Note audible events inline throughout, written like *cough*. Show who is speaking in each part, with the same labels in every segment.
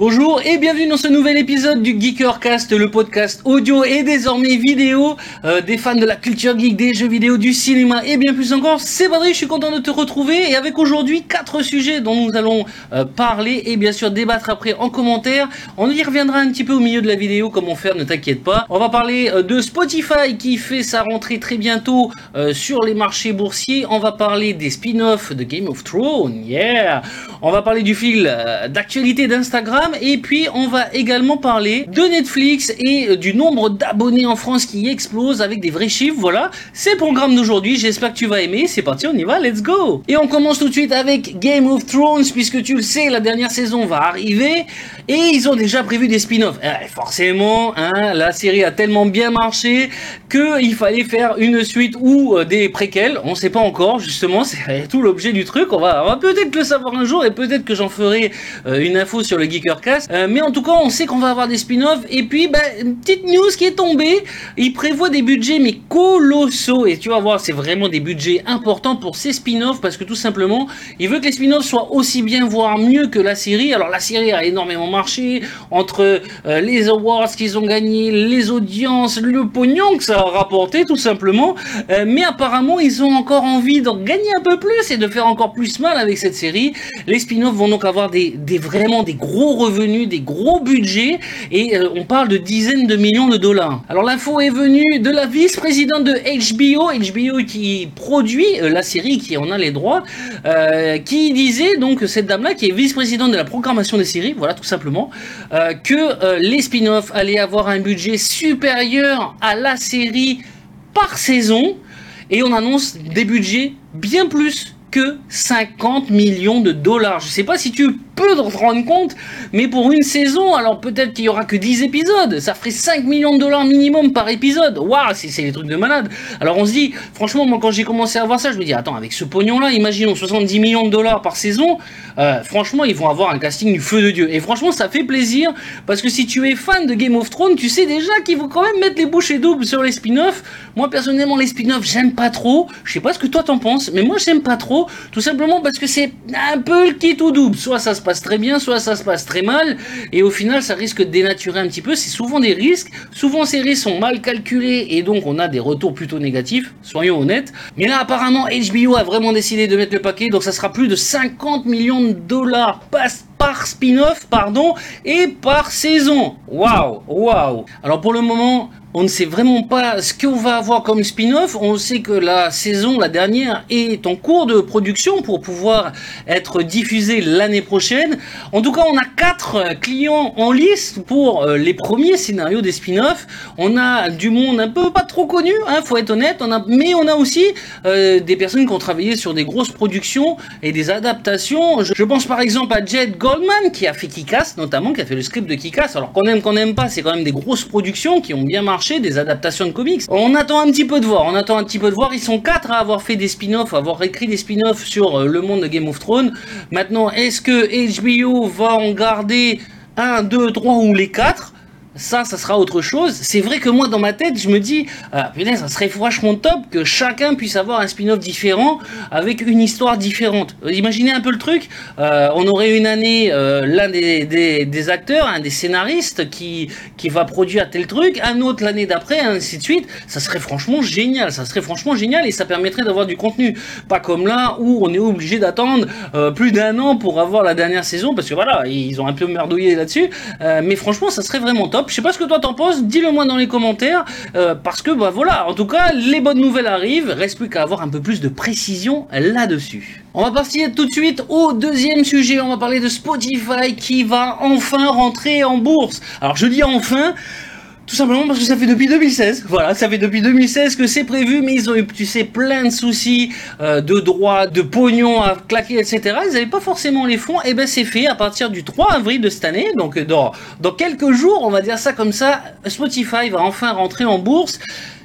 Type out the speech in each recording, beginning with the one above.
Speaker 1: Bonjour et bienvenue dans ce nouvel épisode du Geekercast, le podcast audio et désormais vidéo euh, des fans de la culture geek, des jeux vidéo, du cinéma et bien plus encore. C'est Badri, je suis content de te retrouver et avec aujourd'hui quatre sujets dont nous allons euh, parler et bien sûr débattre après en commentaire. On y reviendra un petit peu au milieu de la vidéo, comment faire, ne t'inquiète pas. On va parler euh, de Spotify qui fait sa rentrée très bientôt sur les marchés boursiers. On va parler des spin-offs de Game of Thrones, yeah. On va parler du fil d'actualité d'Instagram et puis on va également parler de Netflix et du nombre d'abonnés en France qui explose avec des vrais chiffres. Voilà, c'est le programme d'aujourd'hui. J'espère que tu vas aimer. C'est parti, on y va, let's go. Et on commence tout de suite avec Game of Thrones puisque tu le sais, la dernière saison va arriver et ils ont déjà prévu des spin-offs. Eh, forcément, hein, la série a tellement bien marché qu'il fallait faire une suite ou euh, des préquels. On ne sait pas encore, justement, c'est *laughs* tout l'objet du truc. On va, peut-être le savoir un jour et peut-être que j'en ferai euh, une info sur le Geeker euh, mais en tout cas, on sait qu'on va avoir des spin-offs. Et puis, bah, une petite news qui est tombée. Il prévoit des budgets, mais colossaux. Et tu vas voir, c'est vraiment des budgets importants pour ces spin-offs. Parce que tout simplement, il veut que les spin-offs soient aussi bien, voire mieux que la série. Alors, la série a énormément marché. Entre euh, les awards qu'ils ont gagnés, les audiences, le pognon que ça a rapporté, tout simplement. Euh, mais apparemment, ils ont encore envie d'en gagner un peu plus et de faire encore plus mal avec cette série. Les spin-offs vont donc avoir des, des vraiment des gros revenus des gros budgets, et euh, on parle de dizaines de millions de dollars. Alors l'info est venue de la vice-présidente de HBO, HBO qui produit euh, la série, qui en a les droits, euh, qui disait donc cette dame-là, qui est vice-présidente de la programmation des séries, voilà tout simplement, que les spin-offs allaient avoir un budget supérieur à la série par saison, et on annonce des budgets bien plus que 50 millions de dollars. Je sais pas si tu peux te rendre compte, mais pour une saison, alors peut-être qu'il y aura que 10 épisodes, ça ferait 5 millions de dollars minimum par épisode. Waouh, c'est des trucs de malade. Alors on se dit, franchement, moi quand j'ai commencé à voir ça, je me dis, attends, avec ce pognon-là, imaginons 70 millions de dollars par saison, euh, franchement, ils vont avoir un casting du feu de Dieu. Et franchement, ça fait plaisir, parce que si tu es fan de Game of Thrones, tu sais déjà qu'ils vont quand même mettre les bouchées doubles sur les spin-offs. Moi, personnellement, les spin-offs, j'aime pas trop. Je sais pas ce que toi t'en penses, mais moi, j'aime pas trop, tout simplement parce que c'est un peu le kit ou double. Soit ça se passe très bien, soit ça se passe très mal, et au final ça risque de dénaturer un petit peu. C'est souvent des risques, souvent ces risques sont mal calculés, et donc on a des retours plutôt négatifs, soyons honnêtes. Mais là apparemment HBO a vraiment décidé de mettre le paquet, donc ça sera plus de 50 millions de dollars par spin-off, pardon, et par saison. Waouh, waouh. Alors pour le moment, on ne sait vraiment pas ce qu'on va avoir comme spin-off. On sait que la saison, la dernière, est en cours de production pour pouvoir être diffusée l'année prochaine. En tout cas, on a quatre clients en liste pour euh, les premiers scénarios des spin-offs. On a du monde un peu pas trop connu, hein, faut être honnête. On a, mais on a aussi euh, des personnes qui ont travaillé sur des grosses productions et des adaptations. Je, pense par exemple à Jed Goldman qui a fait Kikas, notamment, qui a fait le script de Kikas. Alors qu'on aime, qu'on n'aime pas, c'est quand même des grosses productions qui ont bien marché des adaptations de comics. On attend un petit peu de voir, on attend un petit peu de voir. Ils sont quatre à avoir fait des spin-offs, à avoir écrit des spin-offs sur euh, le monde de Game of Thrones. Maintenant, est-ce que HBO va en garder un, deux, trois ou les quatre? Ça, ça sera autre chose. C'est vrai que moi, dans ma tête, je me dis, ah, putain, ça serait franchement top que chacun puisse avoir un spin-off différent avec une histoire différente. Imaginez un peu le truc. Euh, on aurait une année euh, l'un des, des, acteurs, un des scénaristes qui, qui va produire tel truc, un autre l'année d'après, ainsi de suite. Ça serait franchement génial. Ça serait franchement génial et ça permettrait d'avoir du contenu. Pas comme là où on est obligé d'attendre euh, plus d'un an pour avoir la dernière saison parce que voilà, ils ont un peu merdouillé là-dessus. mais franchement, ça serait vraiment top. Je sais pas ce que toi t'en penses, dis-le moi dans les commentaires, euh, parce que bah voilà, en tout cas, les bonnes nouvelles arrivent, reste plus qu'à avoir un peu plus de précision là-dessus. On va passer tout de suite au deuxième sujet, on va parler de Spotify qui va enfin rentrer en bourse. Alors je dis enfin, tout simplement parce que ça fait depuis 2016. Voilà, ça fait depuis 2016 que c'est prévu, mais ils ont eu, tu sais, plein de soucis euh, de droits, de pognon à claquer, etc. Ils n'avaient pas forcément les fonds. Et ben c'est fait à partir du 3 avril de cette année. Donc dans, dans quelques jours, on va dire ça comme ça, Spotify va enfin rentrer en bourse.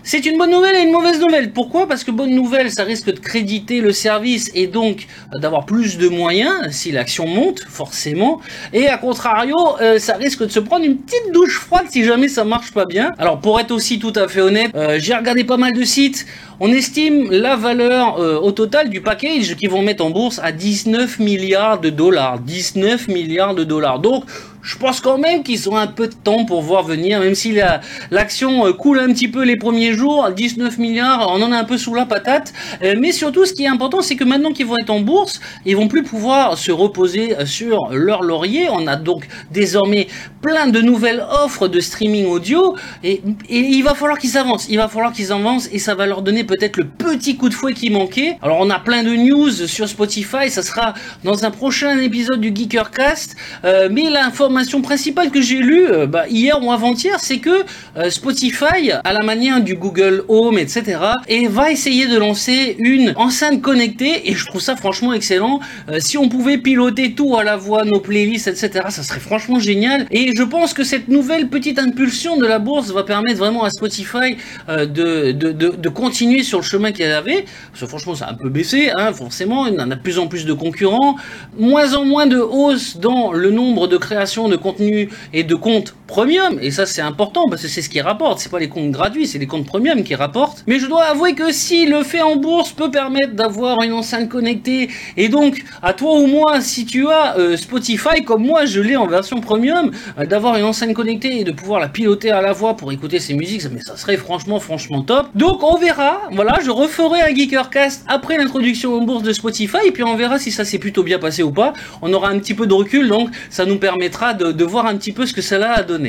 Speaker 1: C'est une bonne nouvelle et une mauvaise nouvelle. Pourquoi? Parce que bonne nouvelle, ça risque de créditer le service et donc euh, d'avoir plus de moyens si l'action monte, forcément. Et à contrario, euh, ça risque de se prendre une petite douche froide si jamais ça marche pas bien. Alors pour être aussi tout à fait honnête, euh, j'ai regardé pas mal de sites. On estime la valeur au total du package qu'ils vont mettre en bourse à 19 milliards de dollars. 19 milliards de dollars. Donc je pense quand même qu'ils ont un peu de temps pour voir venir, même si l'action coule un petit peu les premiers jours, 19 milliards, on en a un peu sous la patate. mais surtout, ce qui est important, c'est que maintenant qu'ils vont être en bourse, ils vont plus pouvoir se reposer sur leur laurier. On a donc désormais plein de nouvelles offres de streaming audio et, il va falloir qu'ils avancent. Il va falloir qu'ils avancent et ça va leur donner peut-être le petit coup de fouet qui manquait. Alors on a plein de news sur Spotify, ça sera dans un prochain épisode du Geekercast. Euh, mais l'information principale que j'ai lue euh, bah, hier ou avant-hier, c'est que euh, Spotify, à la manière du Google Home, etc., et va essayer de lancer une enceinte connectée et je trouve ça franchement excellent. si on pouvait piloter tout à la voix, nos playlists, etc., ça serait franchement génial. Et je pense que cette nouvelle petite impulsion de la bourse va permettre vraiment à Spotify euh, de, continuer sur le chemin qu'il avait. Parce que franchement, ça a un peu baissé, hein, forcément. Il y en a de plus en plus de concurrents. Moins en moins de hausse dans le nombre de créations de contenu et de comptes premium. Et ça, c'est important parce que c'est ce qui rapporte. C'est pas les comptes gratuits, c'est les comptes premium qui rapportent. Mais je dois avouer que si le fait en bourse peut permettre d'avoir une enceinte connectée et donc à toi ou moi, si tu as euh, Spotify comme moi, je l'ai en version premium, euh, d'avoir une enceinte connectée et de pouvoir la piloter à la voix pour écouter ses musiques, mais ça serait franchement, franchement top. Donc on verra, voilà, je referai un Geekercast après l'introduction en bourse de Spotify, et puis on verra si ça s'est plutôt bien passé ou pas. On aura un petit peu de recul, donc ça nous permettra de, de voir un petit peu ce que cela a donné.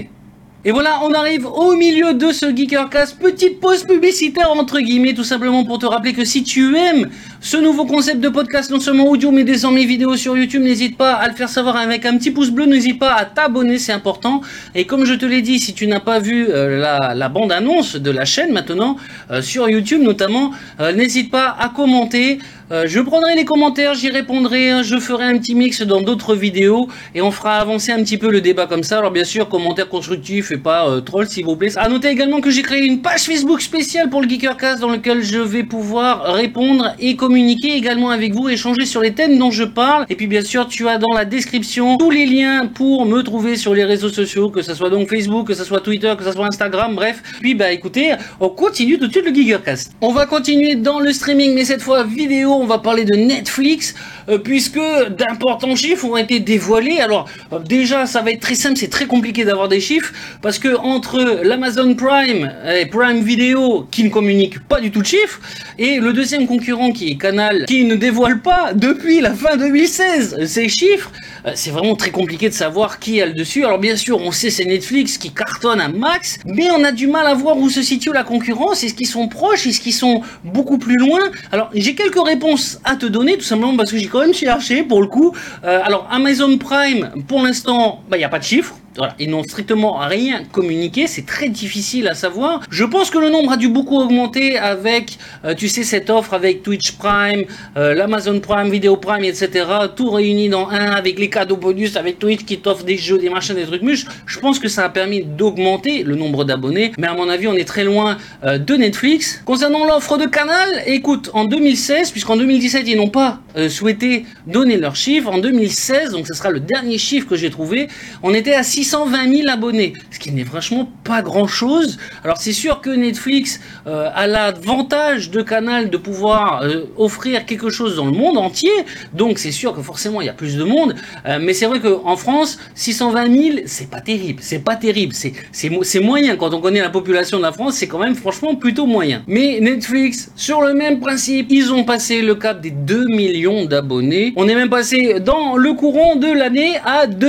Speaker 1: Et voilà, on arrive au milieu de ce Geekercast. Petite pause publicitaire entre guillemets, tout simplement pour te rappeler que si tu aimes ce nouveau concept de podcast, non seulement audio mais désormais vidéo sur YouTube, n'hésite pas à le faire savoir avec un petit pouce bleu, n'hésite pas à t'abonner, c'est important. Et comme je te l'ai dit, si tu n'as pas vu euh, la, bande-annonce de la chaîne maintenant, euh, sur YouTube notamment, euh, n'hésite pas à commenter. Je prendrai les commentaires, j'y répondrai, hein, je ferai un petit mix dans d'autres vidéos et on fera avancer un petit peu le débat comme ça. Alors bien sûr, commentaires constructifs pas euh, troll s'il vous plaît. À noter également que j'ai créé une page Facebook spéciale pour le Geekercast dans lequel je vais pouvoir répondre et communiquer également avec vous, échanger sur les thèmes dont je parle. Et puis bien sûr, tu as dans la description tous les liens pour me trouver sur les réseaux sociaux, que ce soit donc Facebook, que ce soit Twitter, que ce soit Instagram, bref. Puis bah écoutez, on continue tout de suite le Geekercast. On va continuer dans le streaming, mais cette fois vidéo, on va parler de Netflix, puisque d'importants chiffres ont été dévoilés. Alors euh, déjà, ça va être très simple, c'est très compliqué d'avoir des chiffres, parce que entre l'Amazon Prime et Prime Video, qui ne communique pas du tout de chiffres, et le deuxième concurrent qui est Canal, qui ne dévoile pas depuis la fin 2016 ces chiffres, euh, c'est vraiment très compliqué de savoir qui a le dessus. Alors bien sûr, on sait c'est Netflix qui cartonne un max, mais on a du mal à voir où se situe la concurrence. Est-ce qu'ils sont proches? Est-ce qu'ils sont beaucoup plus loin? Alors j'ai quelques réponses à te donner, tout simplement parce que j'ai quand même pour le coup. Euh, alors Amazon Prime, pour l'instant, bah, il n'y a pas de chiffres. Ils n'ont strictement rien communiqué, c'est très difficile à savoir. Je pense que le nombre a dû beaucoup augmenter avec, euh, tu sais, cette offre avec Twitch Prime, euh, l'Amazon Prime, Video Prime, etc. Tout réuni dans un avec les cadeaux bonus, avec Twitch qui t'offre des jeux, des machins, des trucs muches. Je pense que ça a permis d'augmenter le nombre d'abonnés, mais à mon avis, on est très loin euh, de Netflix. Concernant l'offre de Canal, écoute, en 2016, puisqu'en 2017, ils n'ont pas souhaité donner leurs chiffres, en 2016, donc ce sera le dernier chiffre que j'ai trouvé, on était à 6 620 000 abonnés, ce qui n'est franchement pas grand-chose. Alors c'est sûr que Netflix euh, a l'avantage de Canal de pouvoir euh, offrir quelque chose dans le monde entier, donc c'est sûr que forcément il y a plus de monde, euh, mais c'est vrai qu'en France, 620 000, c'est pas terrible, c'est pas terrible, c'est moyen, quand on connaît la population de la France, c'est quand même franchement plutôt moyen. Mais Netflix, sur le même principe, ils ont passé le cap des 2 millions d'abonnés, on est même passé dans le courant de l'année à 2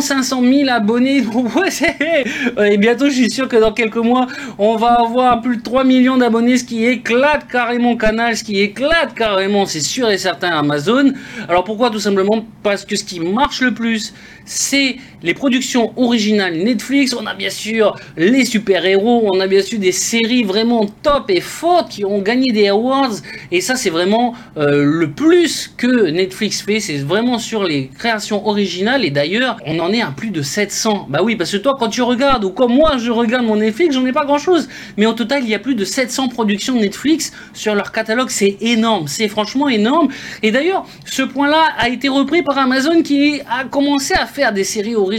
Speaker 1: 500 000 abonnés *laughs* et bientôt, je suis sûr que dans quelques mois, on va avoir plus de 3 millions d'abonnés, ce qui éclate carrément Canal, ce qui éclate carrément, c'est sûr et certain, Amazon. Alors pourquoi? Tout simplement parce que ce qui marche le plus, c'est les productions originales Netflix. On a bien sûr les super-héros, on a bien sûr des séries vraiment top et fortes qui ont gagné des awards. Et ça, c'est vraiment euh, le plus que Netflix fait. C'est vraiment sur les créations originales. Et d'ailleurs, on en est à plus de 700. Bah oui, parce que toi, quand tu regardes, ou comme moi, je regarde mon Netflix, j'en ai pas grand-chose. Mais au total, il y a plus de 700 productions Netflix sur leur catalogue. C'est énorme. C'est franchement énorme. Et d'ailleurs, ce point-là a été repris par Amazon qui a commencé à faire des séries originales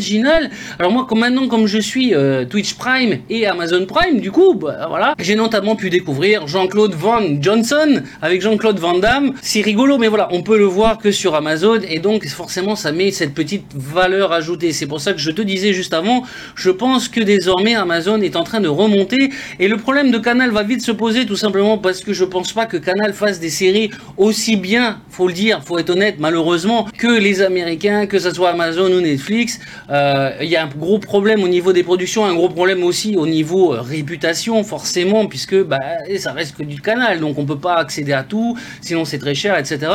Speaker 1: Alors moi, maintenant, comme je suis euh, Twitch Prime et Amazon Prime, du coup, bah, voilà, j'ai notamment pu découvrir Jean-Claude Van Johnson avec Jean-Claude Van Damme. C'est rigolo, mais voilà, on peut le voir que sur Amazon et donc forcément ça met cette petite valeur ajoutée. C'est pour ça que je te disais juste avant, je pense que désormais Amazon est en train de remonter et le problème de Canal va vite se poser tout simplement parce que je pense pas que Canal fasse des séries aussi bien, faut le dire, faut être honnête, malheureusement, que les Américains, que ce soit Amazon ou Netflix. Euh, il y a un gros problème au niveau des productions, un gros problème aussi au niveau euh, réputation, forcément, puisque bah, ça reste que du canal, donc on peut pas accéder à tout, sinon c'est très cher, etc.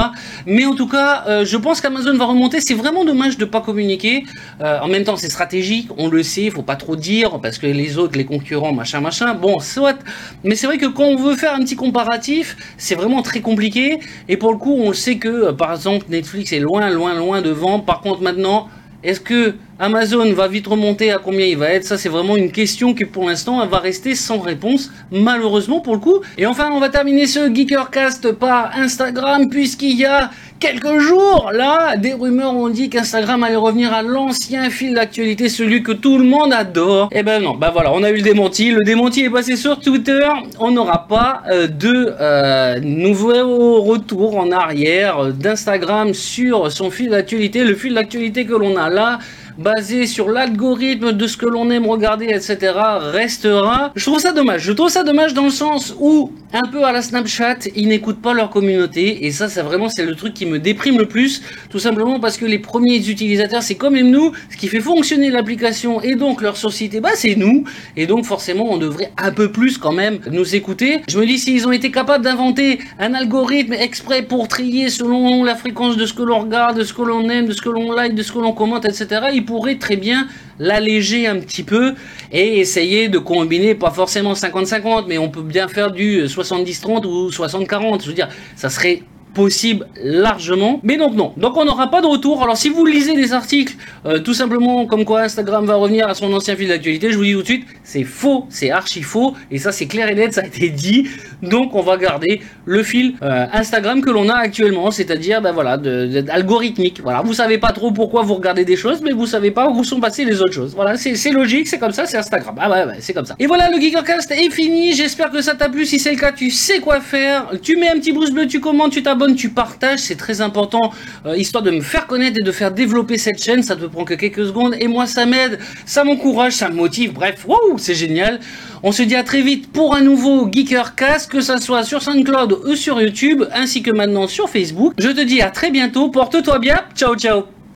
Speaker 1: Mais en tout cas, euh, je pense qu'Amazon va remonter. C'est vraiment dommage de pas communiquer. en même temps, c'est stratégique, on le sait, il faut pas trop dire parce que les autres, les concurrents, machin, machin. Bon, soit. Mais c'est vrai que quand on veut faire un petit comparatif, c'est vraiment très compliqué. Et pour le coup, on le sait que, par exemple, Netflix est loin, loin, loin devant. Par contre, maintenant, est-ce que Amazon va vite remonter à combien il va être? Ça, c'est vraiment une question qui, pour l'instant, va rester sans réponse, malheureusement pour le coup. Et enfin, on va terminer ce Geekercast par Instagram, puisqu'il y a quelques jours, là, des rumeurs ont dit qu'Instagram allait revenir à l'ancien fil d'actualité, celui que tout le monde adore. Et eh ben non, bah voilà, on a eu le démenti. Le démenti est passé sur Twitter. On n'aura pas euh, de euh, nouveau retour en arrière d'Instagram sur son fil d'actualité. Le fil d'actualité que l'on a là basé sur l'algorithme de ce que l'on aime regarder, etc., restera. Je trouve ça dommage. Je trouve ça dommage dans le sens où, un peu à la Snapchat, ils n'écoutent pas leur communauté. Et ça, c'est vraiment, c'est le truc qui me déprime le plus. Tout simplement parce que les premiers utilisateurs, c'est quand même nous. Ce qui fait fonctionner l'application et donc leur société, bah, c'est nous. Et donc, forcément, on devrait un peu plus quand même nous écouter. Je me dis, s'ils ont été capables d'inventer un algorithme exprès pour trier selon la fréquence de ce que l'on regarde, de ce que l'on aime, de ce que l'on like, de ce que l'on commente, etc., pourrait très bien l'alléger un petit peu et essayer de combiner, pas forcément 50-50, mais on peut bien faire du 70-30 ou 60-40. Je veux dire, ça serait possible largement. Mais donc non. Donc on n'aura pas de retour. Alors si vous lisez des articles, euh, tout simplement comme quoi Instagram va revenir à son ancien fil d'actualité, je vous dis tout de suite, c'est faux, c'est archi faux. Et ça c'est clair et net, ça a été dit. Donc on va garder le fil euh, Instagram que l'on a actuellement, c'est-à-dire ben voilà, de, algorithmique. Voilà, vous savez pas trop pourquoi vous regardez des choses, mais vous savez pas où sont passées les autres choses. Voilà, c'est logique, c'est comme ça, c'est Instagram. Ah ouais, ouais c'est comme ça. Et voilà, le Geekercast est fini. J'espère que ça t'a plu. Si c'est le cas, tu sais quoi faire. Tu mets un petit pouce bleu, tu commentes, tu t'abonnes tu partages, c'est très important, euh, histoire de me faire connaître et de faire développer cette chaîne. Ça te prend que quelques secondes et moi ça m'aide, ça m'encourage, ça me motive. Bref, waouh, c'est génial. On se dit à très vite pour un nouveau Geekercast, que ça soit sur SoundCloud ou sur YouTube, ainsi que maintenant sur Facebook. Je te dis à très bientôt. Porte-toi bien. Ciao, ciao.